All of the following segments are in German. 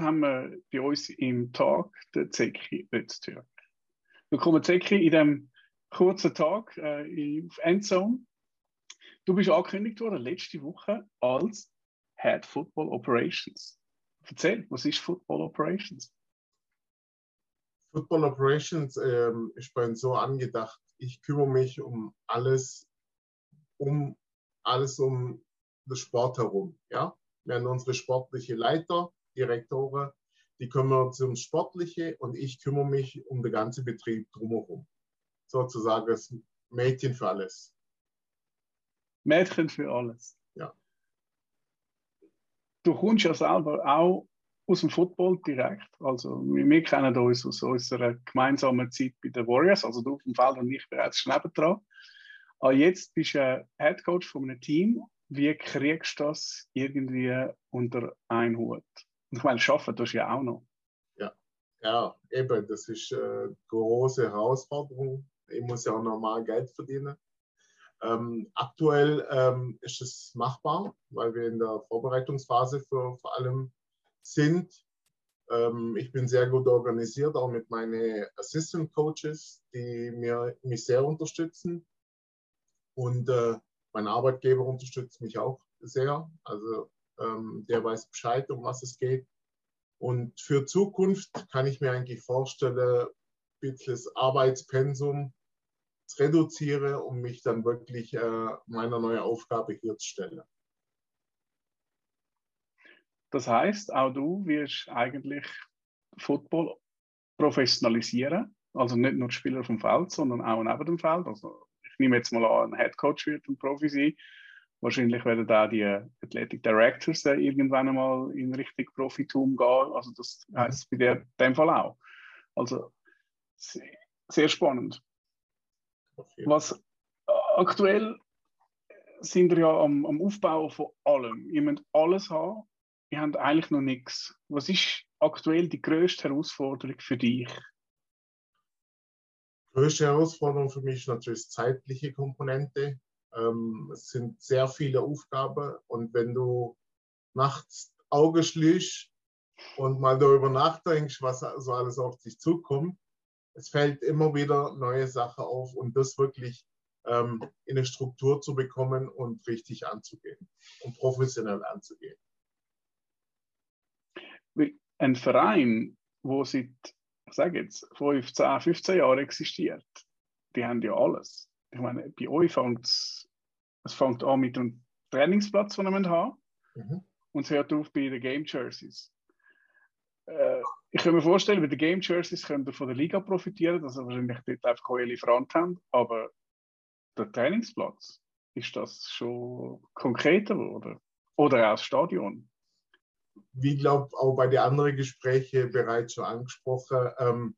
haben wir bei uns im Tag den Zeki Öztürk. Willkommen Zeki in diesem kurzen Tag äh, auf Endzone. Du bist angekündigt worden letzte Woche als Head Football Operations. Erzähl, was ist Football Operations? Football Operations ähm, ist bei uns so angedacht, ich kümmere mich um alles, um alles um den Sport herum. Ja? Wir haben unsere sportliche Leiter, Direktoren, die kümmern sich ums Sportliche und ich kümmere mich um den ganzen Betrieb drumherum. Sozusagen das Mädchen für alles. Mädchen für alles. Ja. Du kommst ja selber auch aus dem Football direkt. Also wir, kennen uns aus unserer gemeinsamen Zeit bei den Warriors, also du auf dem Feld und ich bereits nebendran. Aber jetzt bist du Head Coach von einem Team. Wie kriegst du das irgendwie unter einen Hut? Und ich meine, arbeiten tust du ja auch noch. Ja, ja eben, das ist eine große Herausforderung. Ich muss ja auch normal Geld verdienen. Ähm, aktuell ähm, ist es machbar, weil wir in der Vorbereitungsphase für vor allem sind. Ähm, ich bin sehr gut organisiert, auch mit meinen Assistant Coaches, die mir, mich sehr unterstützen. Und äh, mein Arbeitgeber unterstützt mich auch sehr. Also ähm, der weiß Bescheid, um was es geht. Und für Zukunft kann ich mir eigentlich vorstellen, ein bisschen das Arbeitspensum reduziere, um mich dann wirklich äh, meiner neuen Aufgabe hier zu stellen. Das heißt, auch du wirst eigentlich Football professionalisieren, also nicht nur Spieler vom Feld, sondern auch neben dem Feld. Also ich nehme jetzt mal an, ein Headcoach wird ein Profi sein. Wahrscheinlich werden da die Athletic Directors irgendwann einmal in Richtung Profitum gehen. Also das heißt bei dir in dem Fall auch. Also sehr spannend. Was aktuell sind wir ja am, am Aufbauen von allem. Ihr müsst alles haben. Ihr habt eigentlich noch nichts. Was ist aktuell die größte Herausforderung für dich? Die größte Herausforderung für mich ist natürlich die zeitliche Komponente. Ähm, es sind sehr viele Aufgaben und wenn du nachts Auge schließt und mal darüber nachdenkst, was so alles auf dich zukommt, es fällt immer wieder neue Sachen auf und das wirklich ähm, in eine Struktur zu bekommen und richtig anzugehen und professionell anzugehen. Ein Verein, wo seit, ich sage jetzt, 15, 15 Jahren existiert, die haben ja alles. Ich meine, bei euch fängt es, fängt an mit einem Trainingsplatz, den wir haben, mhm. und es hört auf bei den Game Jerseys. Äh, ich kann mir vorstellen, bei den Game Jerseys könnt ihr von der Liga profitieren, dass ihr wahrscheinlich dort einfach eure Lieferant habt, aber der Trainingsplatz, ist das schon konkreter oder? Oder auch das Stadion? Wie glaube auch bei den anderen Gesprächen bereits schon angesprochen, ähm,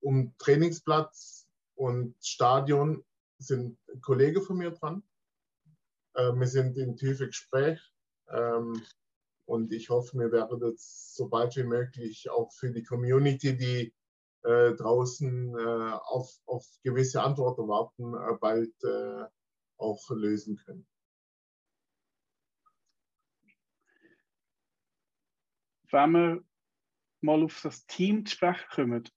um Trainingsplatz und Stadion sind Kollegen von mir dran. Äh, wir sind in tiefe Gespräch. Ähm, und ich hoffe, wir werden das so bald wie möglich auch für die Community, die äh, draußen äh, auf, auf gewisse Antworten warten, äh, bald äh, auch lösen können. Wenn wir mal auf das Team zu sprechen kommen,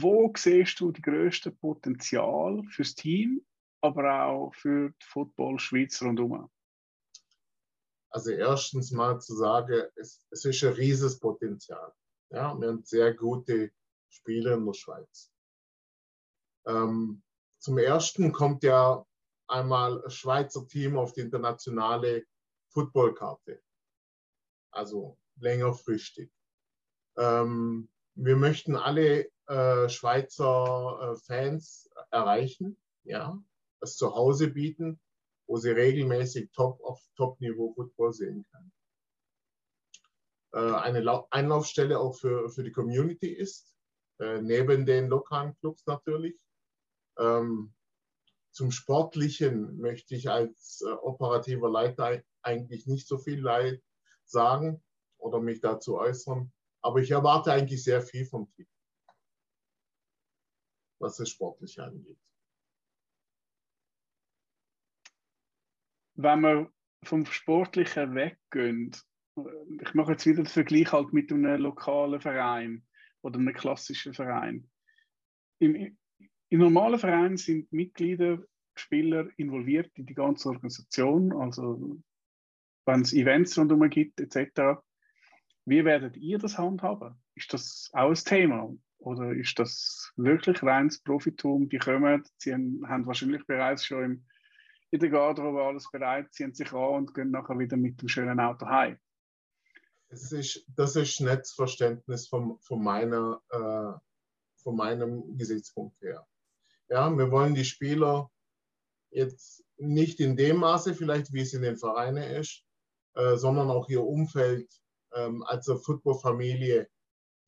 wo siehst du die größte Potenzial fürs Team, aber auch für die Football Schweiz rundherum? Also erstens mal zu sagen, es, es ist ein riesiges Potenzial. Ja, wir haben sehr gute Spieler in der Schweiz. Ähm, zum ersten kommt ja einmal ein Schweizer Team auf die internationale Footballkarte. Also längerfristig. Ähm, wir möchten alle äh, Schweizer äh, Fans erreichen, ja, das zu Hause bieten wo sie regelmäßig top auf Top-Niveau Football sehen kann. Äh, eine Einlaufstelle auch für, für die Community ist, neben den lokalen Clubs natürlich. Ähm, zum Sportlichen möchte ich als operativer Leiter eigentlich nicht so viel sagen oder mich dazu äußern, aber ich erwarte eigentlich sehr viel vom Team, was das Sportliche angeht. wenn wir vom Sportlichen weggehen, ich mache jetzt wieder den Vergleich halt mit einem lokalen Verein oder einem klassischen Verein. Im, im normalen Verein sind Mitglieder, Spieler involviert in die ganze Organisation, also wenn es Events rundherum gibt etc. Wie werdet ihr das handhaben? Ist das auch ein Thema? Oder ist das wirklich reines Profitum? Die kommen, sie haben wahrscheinlich bereits schon im, in der Garderobe alles bereit, ziehen sich an und gehen nachher wieder mit dem schönen Auto heim. Das ist, das ist nicht das Verständnis von, von, meiner, äh, von meinem Gesichtspunkt her. Ja, wir wollen die Spieler jetzt nicht in dem Maße vielleicht, wie es in den Vereinen ist, äh, sondern auch ihr Umfeld ähm, als Footballfamilie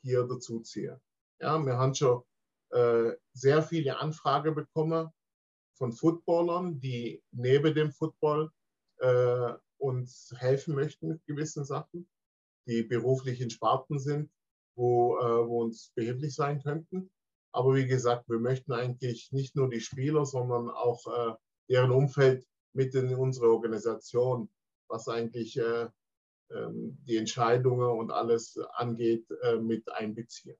hier dazuziehen. Ja, wir haben schon äh, sehr viele Anfragen bekommen von Footballern, die neben dem Football äh, uns helfen möchten mit gewissen Sachen, die beruflich in Sparten sind, wo, äh, wo uns behilflich sein könnten. Aber wie gesagt, wir möchten eigentlich nicht nur die Spieler, sondern auch äh, deren Umfeld mit in unsere Organisation, was eigentlich äh, ähm, die Entscheidungen und alles angeht, äh, mit einbeziehen.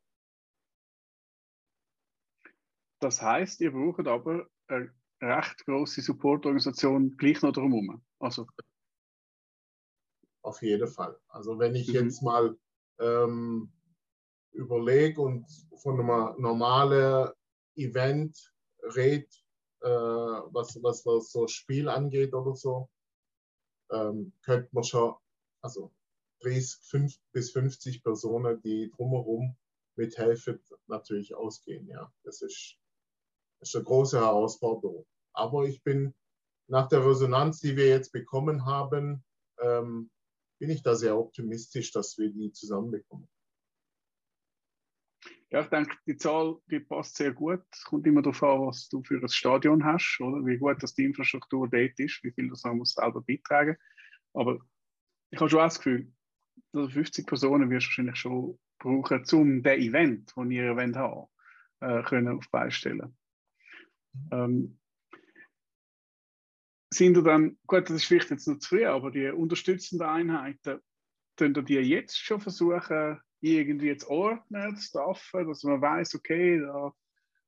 Das heißt, ihr braucht aber eine recht große Supportorganisation gleich noch drumherum. Also. Auf jeden Fall. Also wenn ich mhm. jetzt mal ähm, überlege und von einem normalen Event rede, äh, was, was, was so Spiel angeht oder so, ähm, könnte man schon, also 30 5 bis 50 Personen, die drumherum mithelfen, natürlich ausgehen. Ja, das ist, das ist eine große Herausforderung. Aber ich bin nach der Resonanz, die wir jetzt bekommen haben, ähm, bin ich da sehr optimistisch, dass wir die zusammenbekommen. Ja, ich denke, die Zahl die passt sehr gut. Es kommt immer darauf an, was du für ein Stadion hast, oder wie gut dass die Infrastruktur dort ist, wie viel das man muss selber beitragen. Aber ich habe schon das Gefühl, dass 50 Personen wirst du wahrscheinlich schon brauchen, um das Event, das ihr Event haben, äh, können auf beistellen. Ähm, sind dann, gut, das ist vielleicht jetzt noch zu früh, aber die unterstützenden Einheiten, könnt ihr die jetzt schon versuchen, irgendwie zu ordnen, zu staffen, dass man weiß, okay, da,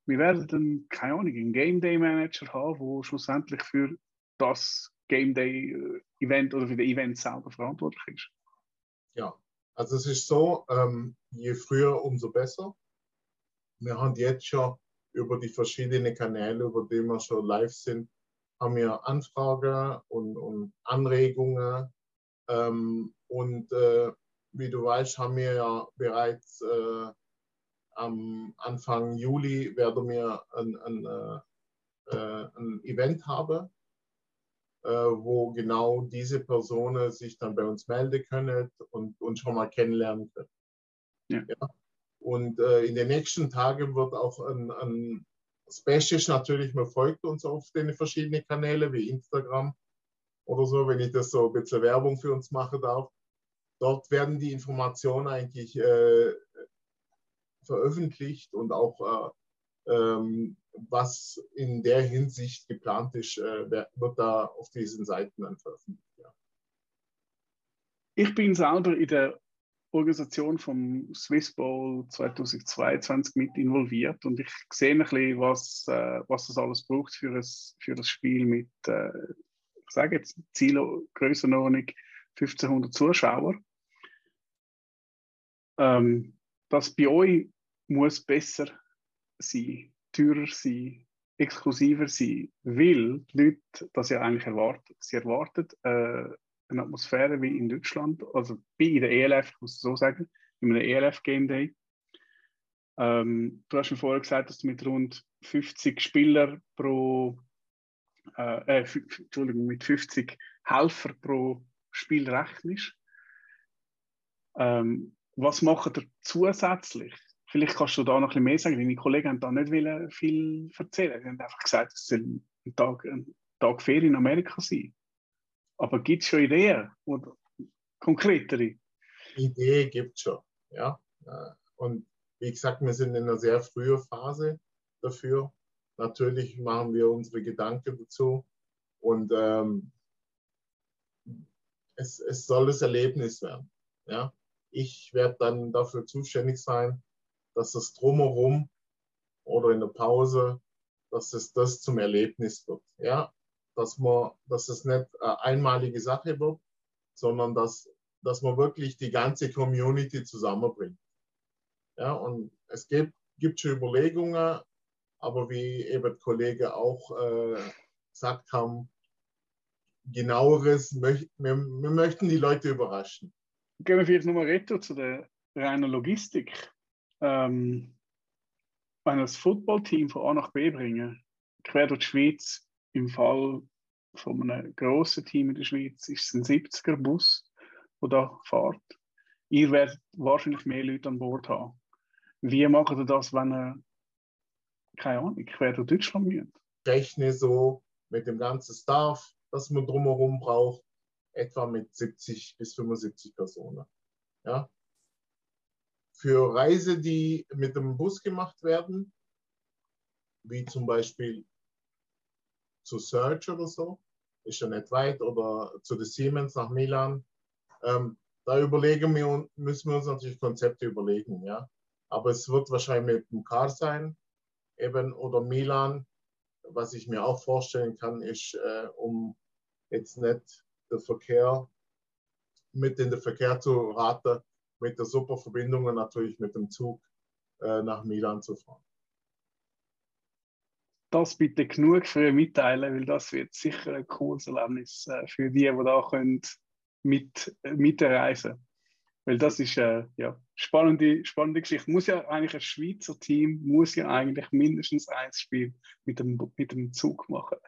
wir werden dann, keine Ahnung, einen Game Day Manager haben, der schlussendlich für das Game Day äh, Event oder für das Event selber verantwortlich ist. Ja, also es ist so, ähm, je früher, umso besser. Wir haben jetzt schon über die verschiedenen Kanäle, über die wir schon live sind, haben wir Anfragen und, und Anregungen. Ähm, und äh, wie du weißt, haben wir ja bereits äh, am Anfang Juli werden wir ein, ein, äh, äh, ein Event haben, äh, wo genau diese Personen sich dann bei uns melden können und uns schon mal kennenlernen können. Ja. ja. Und äh, in den nächsten Tagen wird auch ein, ein Special natürlich, man folgt uns auf den verschiedenen Kanälen wie Instagram oder so, wenn ich das so ein bisschen Werbung für uns machen darf. Dort werden die Informationen eigentlich äh, veröffentlicht und auch äh, ähm, was in der Hinsicht geplant ist, äh, wird da auf diesen Seiten dann veröffentlicht. Ja. Ich bin selber in der Organisation vom Swiss Bowl 2022 mit involviert und ich sehe ein bisschen, was, äh, was das alles braucht für, ein, für das Spiel mit, äh, ich sage jetzt, Zielgrößenordnung 1500 Zuschauer ähm, das bei euch muss besser sein, teurer sein, exklusiver sein, weil die Leute das ja eigentlich erwarten. Sie erwarten äh, eine Atmosphäre wie in Deutschland, also in der ELF, ich muss es so sagen, in einem ELF Game Day. Ähm, du hast mir vorher gesagt, dass du mit rund 50 Spielern pro, äh, äh, Entschuldigung, mit 50 Helfer pro Spiel rechnest. Ähm, was macht ihr zusätzlich? Vielleicht kannst du da noch ein bisschen mehr sagen. Deine Kollegen haben da nicht viel erzählen. Sie haben einfach gesagt, es soll ein Tag, ein Tag Ferien in Amerika sein. Aber gibt es schon Ideen oder konkretere? Ideen gibt es schon, ja. Und wie gesagt, wir sind in einer sehr frühen Phase dafür. Natürlich machen wir unsere Gedanken dazu. Und ähm, es, es soll das Erlebnis werden. Ja? Ich werde dann dafür zuständig sein, dass das drumherum oder in der Pause, dass es das zum Erlebnis wird. Ja? Dass, man, dass es nicht eine einmalige Sache wird, sondern dass, dass man wirklich die ganze Community zusammenbringt. Ja? Und es gibt, gibt schon Überlegungen, aber wie eben Kollege auch äh, gesagt haben, genaueres, möcht, wir, wir möchten die Leute überraschen. Gehen wir vielleicht nochmal retro zu der reinen Logistik. Ähm, wenn wir das Footballteam von A nach B bringen, quer durch die Schweiz, im Fall von einem grossen Team in der Schweiz, ist es ein 70er-Bus, der da fährt. Ihr werdet wahrscheinlich mehr Leute an Bord haben. Wie macht ihr das, wenn ihr, keine Ahnung, quer durch Deutschland müsst? Rechne so mit dem ganzen Staff, das man drumherum braucht, etwa mit 70 bis 75 Personen. Ja? Für Reise, die mit dem Bus gemacht werden, wie zum Beispiel zu Search oder so, ist ja nicht weit, oder zu der Siemens nach Milan, ähm, da überlegen wir, müssen wir uns natürlich Konzepte überlegen, ja. Aber es wird wahrscheinlich mit dem Car sein, eben, oder Milan, was ich mir auch vorstellen kann, ist, äh, um jetzt nicht der Verkehr mit in den Verkehr zu raten, mit der super Verbindung und natürlich mit dem Zug äh, nach Milan zu fahren. Das bitte genug für mitteilen, weil das wird sicher ein cooles Erlebnis äh, für die, die da können mit, äh, mitreisen weil das ist äh, ja spannende, spannende Geschichte. Muss ja eigentlich ein Schweizer Team muss ja eigentlich mindestens ein Spiel mit dem, mit dem Zug machen.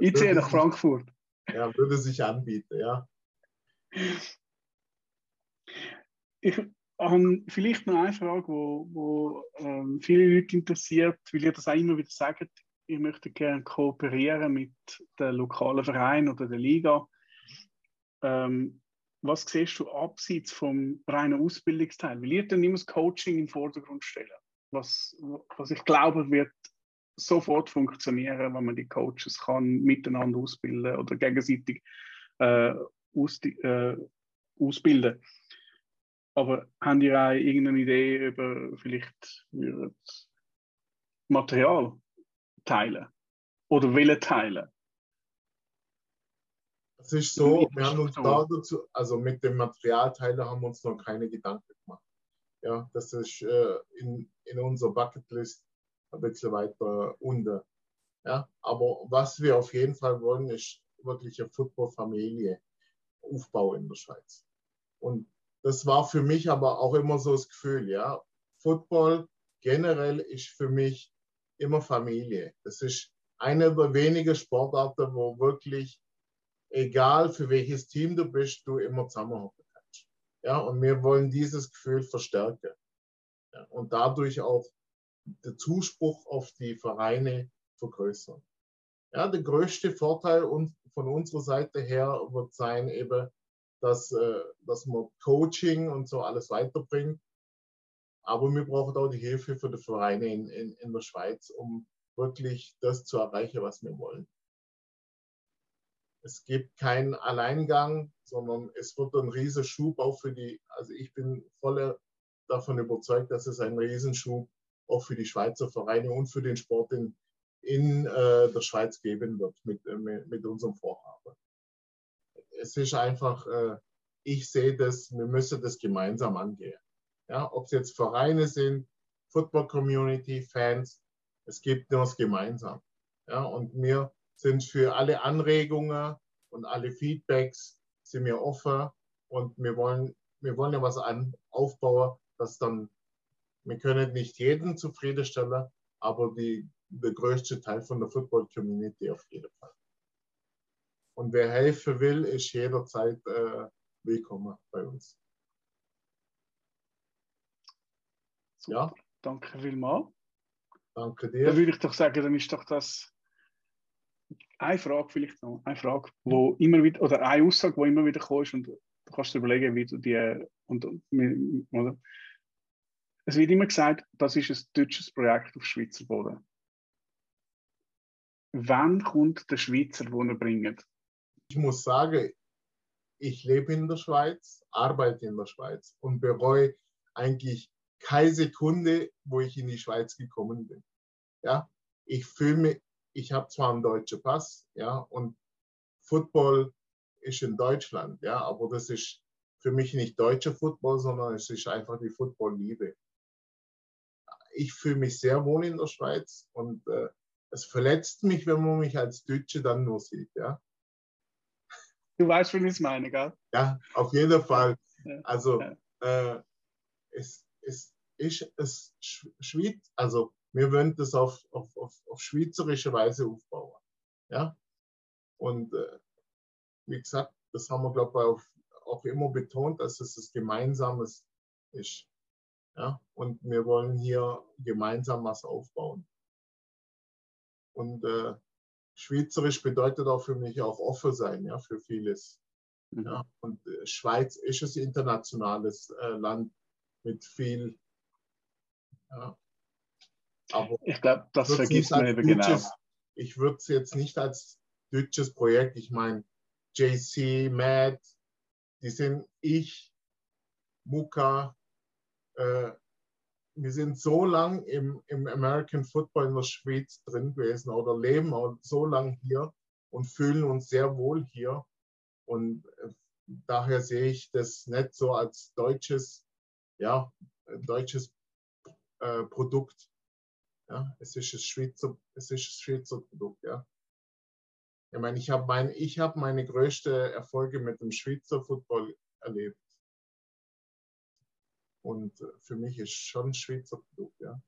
ich ziehe nach Frankfurt. Ja, würde sich anbieten, ja. Ich habe vielleicht noch eine Frage, wo ähm, viele Leute interessiert, weil ihr das auch immer wieder sagt, ich möchte gerne kooperieren mit den lokalen Vereinen oder der Liga. Ähm, was siehst du abseits vom reinen Ausbildungsteil? Weil ihr dann immer das Coaching im Vordergrund stellen. Was, was ich glaube, wird sofort funktionieren, wenn man die Coaches kann miteinander ausbilden oder gegenseitig äh, aus, äh, ausbilden. Aber haben ihr auch irgendeine Idee über vielleicht Material teilen oder Willen teilen? Es ist so, wir haben uns da dazu, also mit dem Materialteiler haben wir uns noch keine Gedanken gemacht. Ja, das ist äh, in, in unserer Bucketlist ein bisschen weiter unten. Ja, aber was wir auf jeden Fall wollen, ist wirklich eine Football-Familie aufbauen in der Schweiz. Und das war für mich aber auch immer so das Gefühl, ja, Football generell ist für mich immer Familie. Das ist eine der wenigen Sportarten, wo wirklich, egal für welches Team du bist, du immer zusammenhocken kannst. Ja, und wir wollen dieses Gefühl verstärken. Ja, und dadurch auch der Zuspruch auf die Vereine vergrößern. Ja, der größte Vorteil von unserer Seite her wird sein eben, dass, äh, dass man Coaching und so alles weiterbringt. Aber wir brauchen auch die Hilfe für die Vereine in, in, in der Schweiz, um wirklich das zu erreichen, was wir wollen. Es gibt keinen Alleingang, sondern es wird ein Riesenschub auch für die, also ich bin voll davon überzeugt, dass es ein Riesenschub auch für die Schweizer Vereine und für den Sport in, in äh, der Schweiz geben wird mit, äh, mit unserem Vorhaben. Es ist einfach, äh, ich sehe das, wir müssen das gemeinsam angehen. Ja, ob es jetzt Vereine sind, Football Community, Fans, es gibt nur das gemeinsam. Ja, und wir sind für alle Anregungen und alle Feedbacks sind wir offen und wir wollen, wir wollen ja was an, aufbauen, das dann wir können nicht jeden zufriedenstellen, aber die, der größte Teil von der Football Community auf jeden Fall. Und wer helfen will, ist jederzeit äh, willkommen bei uns. Super. Ja. Danke vielmals. Danke dir. Dann würde ich doch sagen, dann ist doch das eine Frage vielleicht noch, eine Frage, wo immer wieder, oder eine Aussage, die immer wieder kommt und du kannst dir überlegen, wie du die, und, oder, es wird immer gesagt, das ist ein deutsches Projekt auf Schweizer Boden. Wann kommt der Schweizer, den er bringt? Ich muss sagen, ich lebe in der Schweiz, arbeite in der Schweiz und bereue eigentlich keine Sekunde, wo ich in die Schweiz gekommen bin. Ja, ich fühle mich, ich habe zwar einen deutschen Pass, ja, und Football ist in Deutschland, ja, aber das ist für mich nicht deutscher Football, sondern es ist einfach die Football-Liebe. Ich fühle mich sehr wohl in der Schweiz und äh, es verletzt mich, wenn man mich als Deutsche dann nur sieht, ja. Du weißt, wie ich es meine, gell? Ja, auf jeden Fall. Also ja. Äh, es, es ist es Schweiz, also wir wollen das auf, auf, auf, auf schweizerische Weise aufbauen. Ja? Und äh, wie gesagt, das haben wir, glaube ich, auch, auch immer betont, dass es das Gemeinsames ist. Ja? Und wir wollen hier gemeinsam was aufbauen. Und äh, Schweizerisch bedeutet auch für mich auch offen sein, ja, für vieles. Mhm. Ja, und äh, Schweiz ist ein internationales äh, Land mit viel. Ja. Aber ich glaube, das vergisst man eben genau. Ich würde es jetzt nicht als deutsches Projekt, ich meine, JC, Matt, die sind ich, Muka, äh, wir sind so lang im, im American Football in der Schweiz drin gewesen oder leben so lang hier und fühlen uns sehr wohl hier. Und äh, daher sehe ich das nicht so als deutsches, ja, deutsches äh, Produkt. Ja, es ist ein Schweizer, es ist ein Schweizer Produkt, ja. Ich meine, ich habe mein, hab meine größten Erfolge mit dem Schweizer Football erlebt. Und äh, für mich ist schon ein Schweizer Produkt, ja.